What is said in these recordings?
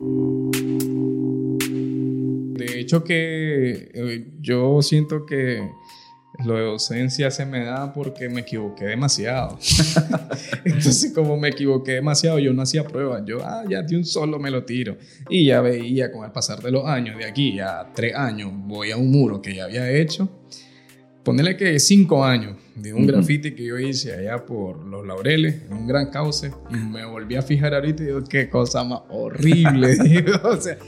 De hecho que eh, yo siento que lo de docencia se me da porque me equivoqué demasiado. Entonces, como me equivoqué demasiado, yo no hacía pruebas. Yo, ah, ya de un solo me lo tiro. Y ya veía con el pasar de los años, de aquí a tres años, voy a un muro que ya había hecho. Ponerle que cinco años de un graffiti que yo hice allá por Los Laureles, en un gran cauce, y me volví a fijar ahorita y digo, qué cosa más horrible. digo, o sea,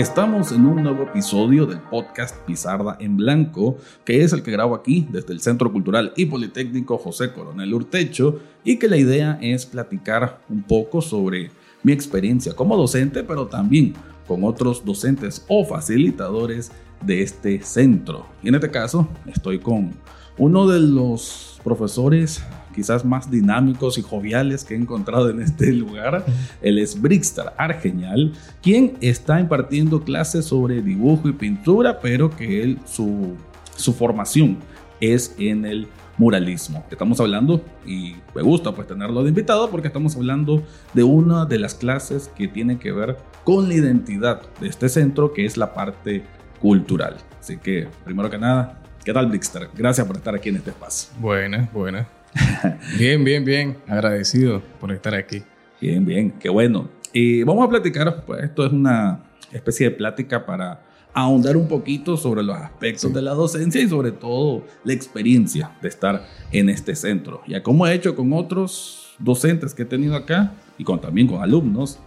Estamos en un nuevo episodio del podcast Pizarda en Blanco, que es el que grabo aquí desde el Centro Cultural y Politécnico José Coronel Urtecho, y que la idea es platicar un poco sobre mi experiencia como docente, pero también con otros docentes o facilitadores de este centro. Y en este caso estoy con uno de los profesores quizás más dinámicos y joviales que he encontrado en este lugar. Él es Brixter Argenial, quien está impartiendo clases sobre dibujo y pintura, pero que él, su, su formación es en el muralismo. Estamos hablando, y me gusta pues tenerlo de invitado, porque estamos hablando de una de las clases que tiene que ver con la identidad de este centro, que es la parte cultural. Así que, primero que nada, ¿qué tal Brixter? Gracias por estar aquí en este espacio. Buenas, buenas. bien, bien, bien. Agradecido por estar aquí. Bien, bien. Qué bueno. Y vamos a platicar, pues esto es una especie de plática para ahondar un poquito sobre los aspectos de la docencia y sobre todo la experiencia de estar en este centro. Ya como he hecho con otros docentes que he tenido acá y con, también con alumnos,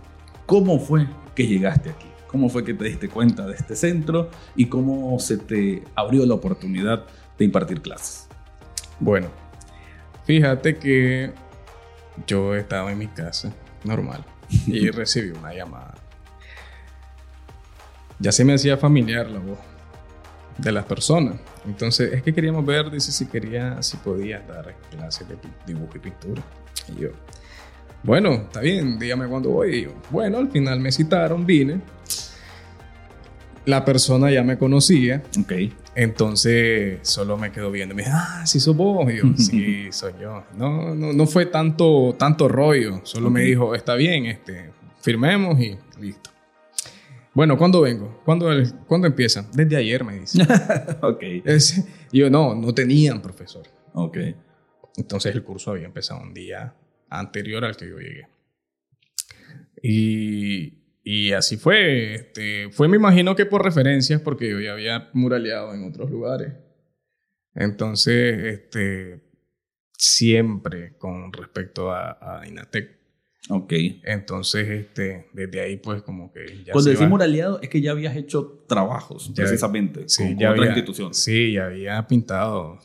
¿cómo fue que llegaste aquí? ¿Cómo fue que te diste cuenta de este centro y cómo se te abrió la oportunidad de impartir clases? Bueno, Fíjate que yo estaba en mi casa, normal, y recibí una llamada. Ya se me hacía familiar la voz de las personas. Entonces, es que queríamos ver, dice, si quería, si podía dar clases de dibujo y pintura. Y yo, bueno, está bien, dígame cuándo voy. Y yo, bueno, al final me citaron, vine. La persona ya me conocía. Ok. Entonces solo me quedó viendo. Me dijo, ah, sí sos vos. Y yo, sí, soy yo. No, no, no fue tanto, tanto rollo. Solo me dijo, está bien, este, firmemos y listo. Bueno, ¿cuándo vengo? ¿Cuándo, ¿cuándo empieza? Desde ayer, me dice. ok. y yo, no, no tenían profesor. Ok. Entonces el curso había empezado un día anterior al que yo llegué. Y y así fue. Este, fue, me imagino que por referencias, porque yo ya había muraleado en otros lugares. Entonces, este, siempre con respecto a, a Inatec. Ok. Entonces, este, desde ahí, pues, como que ya. Cuando decís muraleado, es que ya habías hecho trabajos, precisamente, sí, con, ya otra había, institución. Sí, ya había pintado.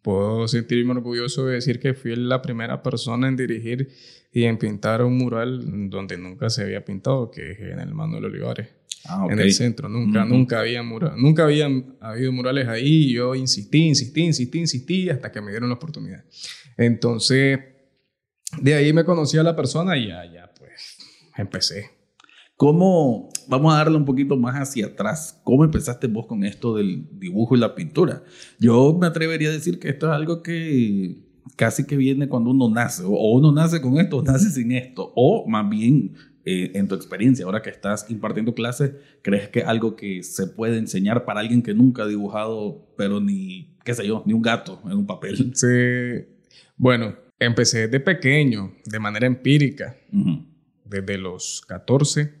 Puedo sentirme orgulloso de decir que fui la primera persona en dirigir y en pintar un mural donde nunca se había pintado, que es en el Manuel Olivares. Ah, En el centro, nunca, nunca había mural, nunca habían habido murales ahí. Y yo insistí, insistí, insistí, insistí hasta que me dieron la oportunidad. Entonces, de ahí me conocí a la persona y ya, ya, pues, empecé. ¿Cómo, vamos a darle un poquito más hacia atrás, cómo empezaste vos con esto del dibujo y la pintura? Yo me atrevería a decir que esto es algo que casi que viene cuando uno nace, o uno nace con esto o nace sin esto, o más bien eh, en tu experiencia, ahora que estás impartiendo clases, ¿crees que algo que se puede enseñar para alguien que nunca ha dibujado, pero ni, qué sé yo, ni un gato en un papel? Sí, bueno, empecé de pequeño, de manera empírica, desde los 14,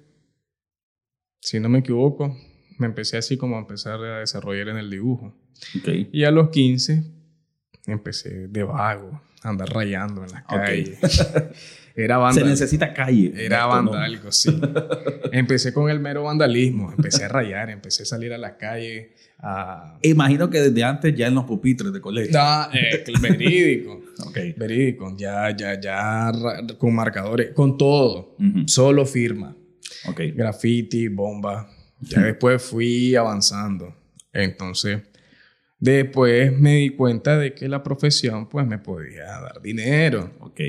si no me equivoco, me empecé así como a empezar a desarrollar en el dibujo. Okay. Y a los 15 empecé de vago, a andar rayando en la calle. Era Se necesita calle. Era vandálico, sí. empecé con el mero vandalismo, empecé a rayar, empecé a salir a la calle. A... Imagino que desde antes ya en los pupitres de colegio. Ah, eh, verídico. ok. Verídico. Ya, ya, ya con marcadores, con todo. Uh -huh. Solo firma. Ok. Graffiti, bomba. Ya después fui avanzando. Entonces, después me di cuenta de que la profesión pues me podía dar dinero. Ok.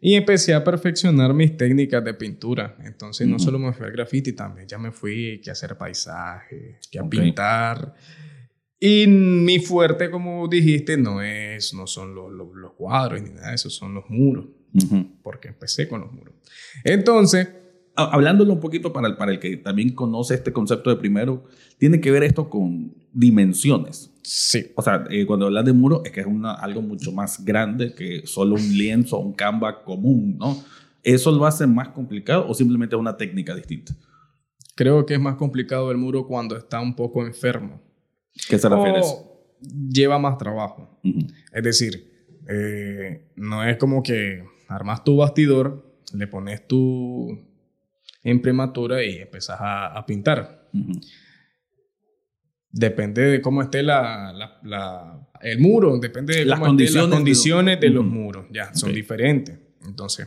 Y empecé a perfeccionar mis técnicas de pintura. Entonces no solo me fui al graffiti, también ya me fui que a hacer paisaje, que a pintar. Y mi fuerte, como dijiste, no, es, no son los, los, cuadros ni nada de eso, son los muros. Porque empecé con los muros. Entonces... Hablándolo un poquito para el, para el que también conoce este concepto de primero, tiene que ver esto con dimensiones. Sí. O sea, eh, cuando hablas de muro es que es una, algo mucho más grande que solo un lienzo o un canva común, ¿no? ¿Eso lo hace más complicado o simplemente es una técnica distinta? Creo que es más complicado el muro cuando está un poco enfermo. ¿Qué se refiere Lleva más trabajo. Es decir, eh, no es como que armas tu bastidor, le pones tu imprimatura y empezás a, pintar. Depende de cómo esté la, el muro, depende de las condiciones, las condiciones de, los muros, ya, son diferentes. Entonces,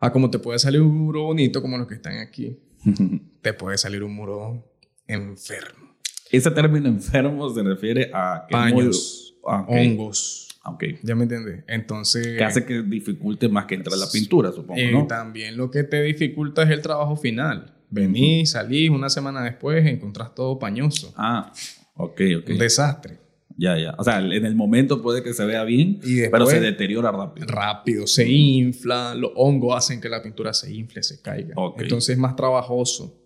a como te puede salir un muro bonito como los que están aquí, te puede salir un muro enfermo. Ese término enfermo se refiere a... Paños, ah, hongos. Ah, okay. Ya me entiendes. Entonces... Que hace que dificulte más que entrar la pintura, supongo, eh, ¿no? También lo que te dificulta es el trabajo final. Venís, salís, una semana después encontrás todo pañoso. Ah, ok, ok. Un desastre. Ya, ya. O sea, en el momento puede que se vea bien, pero se deteriora rápido. Rápido, se infla, los hongos hacen que la pintura se infle, se caiga. Entonces es más trabajoso.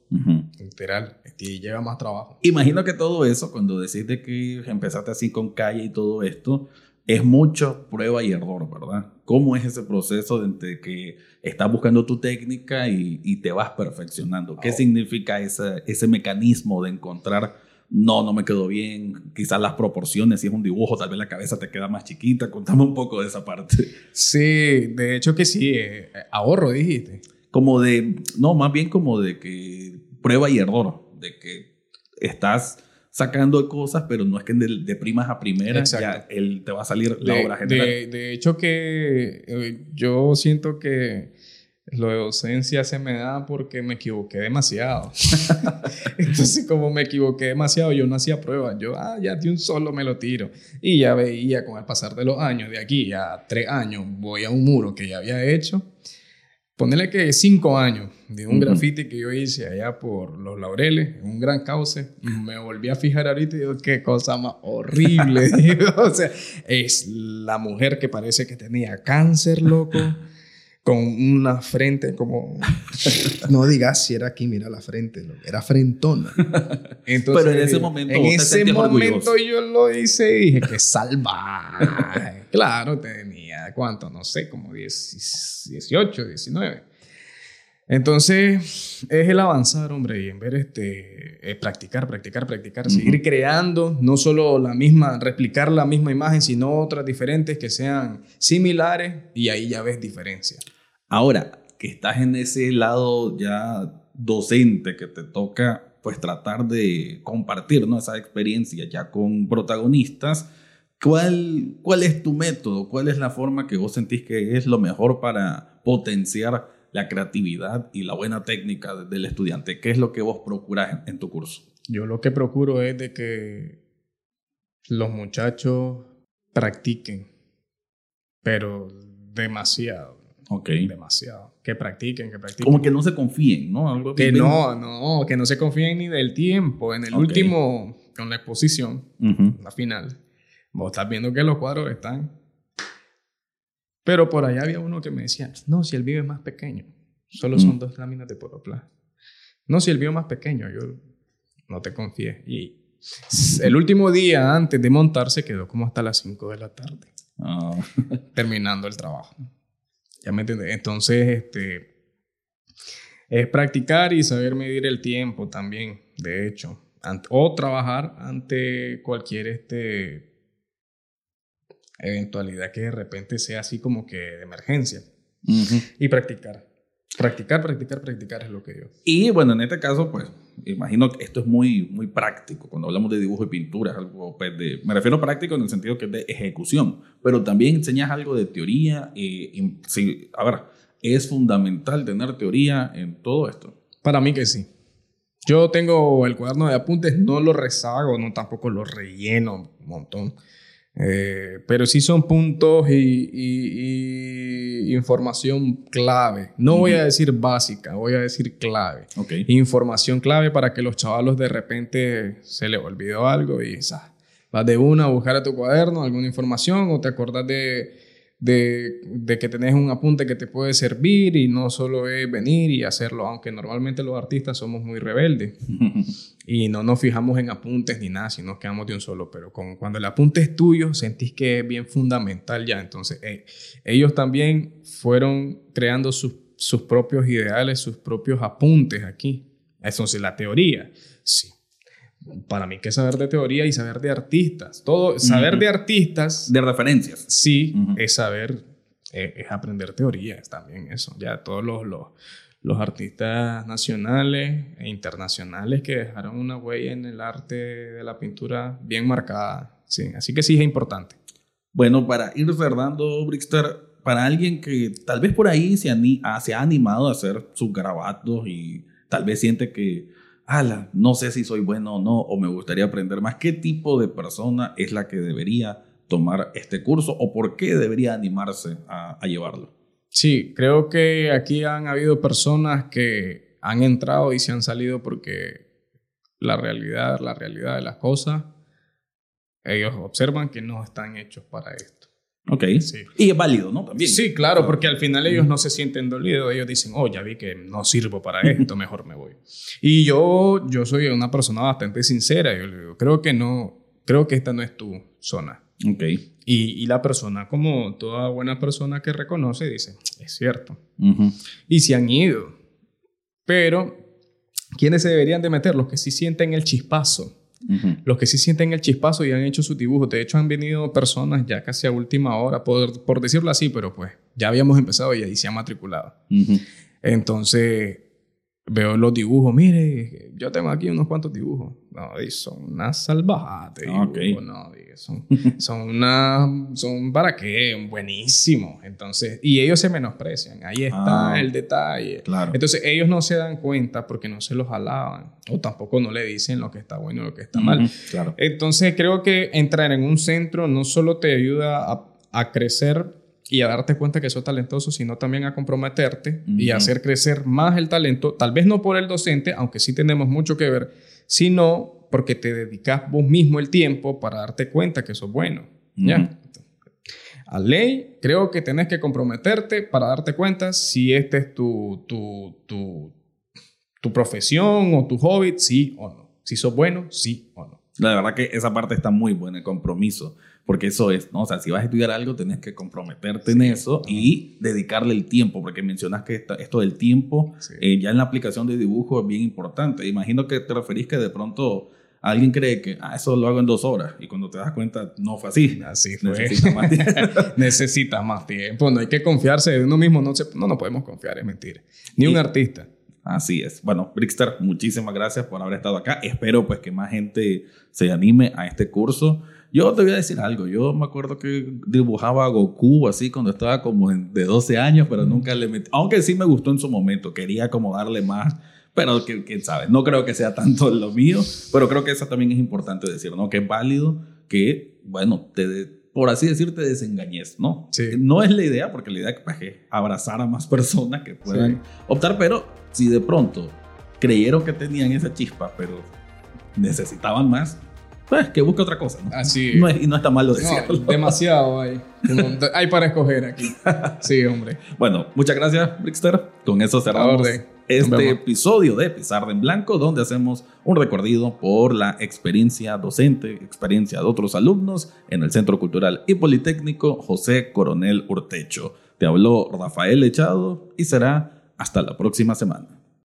Literal, y lleva más trabajo. Imagino que todo eso, cuando decís que empezaste así con calle y todo esto, es mucho prueba y error, ¿verdad? ¿Cómo es ese proceso de que estás buscando tu técnica y, te vas perfeccionando? ¿Qué oh. significa ese, ese mecanismo de encontrar, no, no me quedó bien, quizás las proporciones, si es un dibujo, tal vez la cabeza te queda más chiquita? Contame un poco de esa parte. Sí, de hecho que sí, eh, ahorro, dijiste. Como de, no, más bien como de que prueba y error, de que estás sacando cosas, pero no es que de, primas a primeras ya él te va a salir la obra general. De, hecho que eh, yo siento que lo de docencia se me da porque me equivoqué demasiado. Entonces, como me equivoqué demasiado, yo no hacía pruebas. Yo, ah, ya de un solo me lo tiro. Y ya veía con el pasar de los años, de aquí a tres años, voy a un muro que ya había hecho Ponerle que cinco años de un graffiti que yo hice allá por Los Laureles, en un gran cauce, y me volví a fijar ahorita y digo, qué cosa más horrible. o sea, es la mujer que parece que tenía cáncer, loco, con una frente como... No digas si era aquí, mira la frente, era frentona. Entonces, Pero en ese momento, en ese momento yo lo hice y dije, qué salvaje. claro, tenía ¿cuánto? No sé, como 18, 19. Entonces, es el avanzar, hombre, y en ver este, practicar, practicar, practicar, seguir creando, no solo la misma, replicar la misma imagen, sino otras diferentes que sean similares y ahí ya ves diferencia. Ahora, que estás en ese lado ya docente que te toca pues tratar de compartir ¿no? esa experiencia ya con protagonistas, ¿Cuál, ¿Cuál es tu método? ¿Cuál es la forma que vos sentís que es lo mejor para potenciar la creatividad y la buena técnica del estudiante? ¿Qué es lo que vos procurás en, tu curso? Yo lo que procuro es de que los muchachos practiquen, pero demasiado. Ok. Demasiado. Que practiquen, que practiquen. Como que no se confíen, ¿no? que no, no, que no se confíen ni del tiempo. En el último, con la exposición, la final Vos estás viendo que los cuadros están. Pero por allá había uno que me decía, no, si el video es más pequeño, solo son dos láminas de poroplast. No, si el es más pequeño, yo no te confié. Y el último día antes de montarse quedó como hasta las 5 de la tarde, ah. terminando el trabajo. ¿Ya me entiendes? Entonces, este, es practicar y saber medir el tiempo también, de hecho. o trabajar ante cualquier este, eventualidad que de repente sea así como que de emergencia. Y practicar. Practicar, practicar, practicar es lo que yo. Y bueno, en este caso, pues, imagino que esto es muy, muy práctico. Cuando hablamos de dibujo y pintura, algo, pues, de, me refiero a práctico en el sentido que es de ejecución, pero también enseñas algo de teoría. Y, sí, a ver, ¿es fundamental tener teoría en todo esto? Para mí que sí. Yo tengo el cuaderno de apuntes, no lo rezago, no tampoco lo relleno un montón Eh, pero sí son puntos y, y- y información clave. No voy a decir básica, voy a decir clave. Ok. Información clave para que los chavalos de repente se les olvidó algo y sa, vas de una a buscar a tu cuaderno alguna información o te acordás de, de, de que tenés un apunte que te puede servir y no solo es venir y hacerlo, aunque normalmente los artistas somos muy rebeldes y no nos fijamos en apuntes ni nada, sino nos quedamos de un solo, pero con, cuando el apunte es tuyo, sentís que es bien fundamental ya, entonces eh, ellos también fueron creando sus, sus propios ideales, sus propios apuntes aquí. Eso es la teoría, sí. Para mí que saber de teoría y saber de artistas, todo, saber de artistas, De referencias. sí, es saber, eh, es aprender teoría, es también eso, ya todos los... los los artistas nacionales e internacionales que dejaron una huella en el arte de la pintura bien marcada. Sí, así que sí es importante. Bueno, para ir cerrando, Brixter, para alguien que tal vez por ahí se, ani- se ha animado a hacer sus garabatos y tal vez siente que, no sé si soy bueno o no, o me gustaría aprender más, ¿qué tipo de persona es la que debería tomar este curso o por qué debería animarse a llevarlo? Sí, creo que aquí han habido personas que han entrado y se han salido porque la realidad, la realidad de las cosas, ellos observan que no están hechos para esto. Ok. Sí. Y es válido, ¿no? También. Sí, claro, porque al final ellos no se sienten dolidos, ellos dicen, oh, ya vi que no sirvo para esto, mejor me voy. Y yo, yo soy una persona bastante sincera, yo le digo, creo que no, creo que esta no es tu zona. Ok. Y, y la persona, como toda buena persona que reconoce, dice, es cierto. Y se han ido. Pero, ¿quiénes se deberían de meter? Los que sí sienten el chispazo. Los que sí sienten el chispazo y han hecho sus dibujos. De hecho, han venido personas ya casi a última hora, por, por decirlo así, pero pues ya habíamos empezado y ahí se han matriculado. Entonces, veo los dibujos. Mire, yo tengo aquí unos cuantos dibujos. No, son una salvajada de Ah, ok. dibujos, no, son, son una, son para qué, buenísimos. Entonces, y ellos se menosprecian. Ahí está Ah. el detalle. Claro. Entonces, ellos no se dan cuenta porque no se los alaban. O tampoco no le dicen lo que está bueno y lo que está mal. Ujú. Claro. Entonces creo que entrar en un centro no solo te ayuda a, a crecer y a darte cuenta que sos talentoso, sino también a comprometerte y a hacer crecer más el talento, tal vez no por el docente, aunque sí tenemos mucho que ver, sino porque te dedicas vos mismo el tiempo para darte cuenta que sos bueno. ¿ya? A ley, creo que tenés que comprometerte para darte cuenta si este es tu, tu, tu, tu profesión o tu hobby, sí o no. Si sos bueno, sí o no. La verdad que esa parte está muy buena, el compromiso, porque eso es, ¿no? O sea, si vas a estudiar algo, tenés que comprometerte en Sí. eso y dedicarle el tiempo, porque mencionas que esta- esto del tiempo, Sí. eh, ya en la aplicación de dibujo es bien importante. Imagino que te referís que de pronto alguien cree que, ah, eso lo hago en dos horas, y cuando te das cuenta, no fue así. Así fue. Necesitas más tiempo. Más tiempo. No hay que confiarse de uno mismo. No, se, no nos podemos confiar, es mentira. Ni un Y- artista. Así es. Bueno, Brixter, muchísimas gracias por haber estado acá. Espero pues que más gente se anime a este curso. Yo te voy a decir algo. Yo me acuerdo que dibujaba a Goku así cuando estaba como en- de 12 años, pero nunca le metí. Aunque sí me gustó en su momento. Quería como darle más. Pero que- quién sabe. No creo que sea tanto lo mío. Pero creo que eso también es importante decir, ¿no? Que es válido que, bueno, te por así decir, te desengañes, ¿no? Sí. No es la idea, porque la idea pues, es abrazar a más personas que puedan Sí. optar, pero si de pronto creyeron que tenían esa chispa, pero necesitaban más, pues que busque otra cosa, ¿no? Así. No es- y no está mal lo No, decirlo. demasiado hay. Hay para escoger aquí. Sí, hombre. Bueno, muchas gracias, Brixter. Con eso cerramos este episodio de Pizarra en Blanco, donde hacemos un recorrido por la experiencia docente, experiencia de otros alumnos en el Centro Cultural y Politécnico José Coronel Urtecho. Te habló Rafael Echado y será hasta la próxima semana.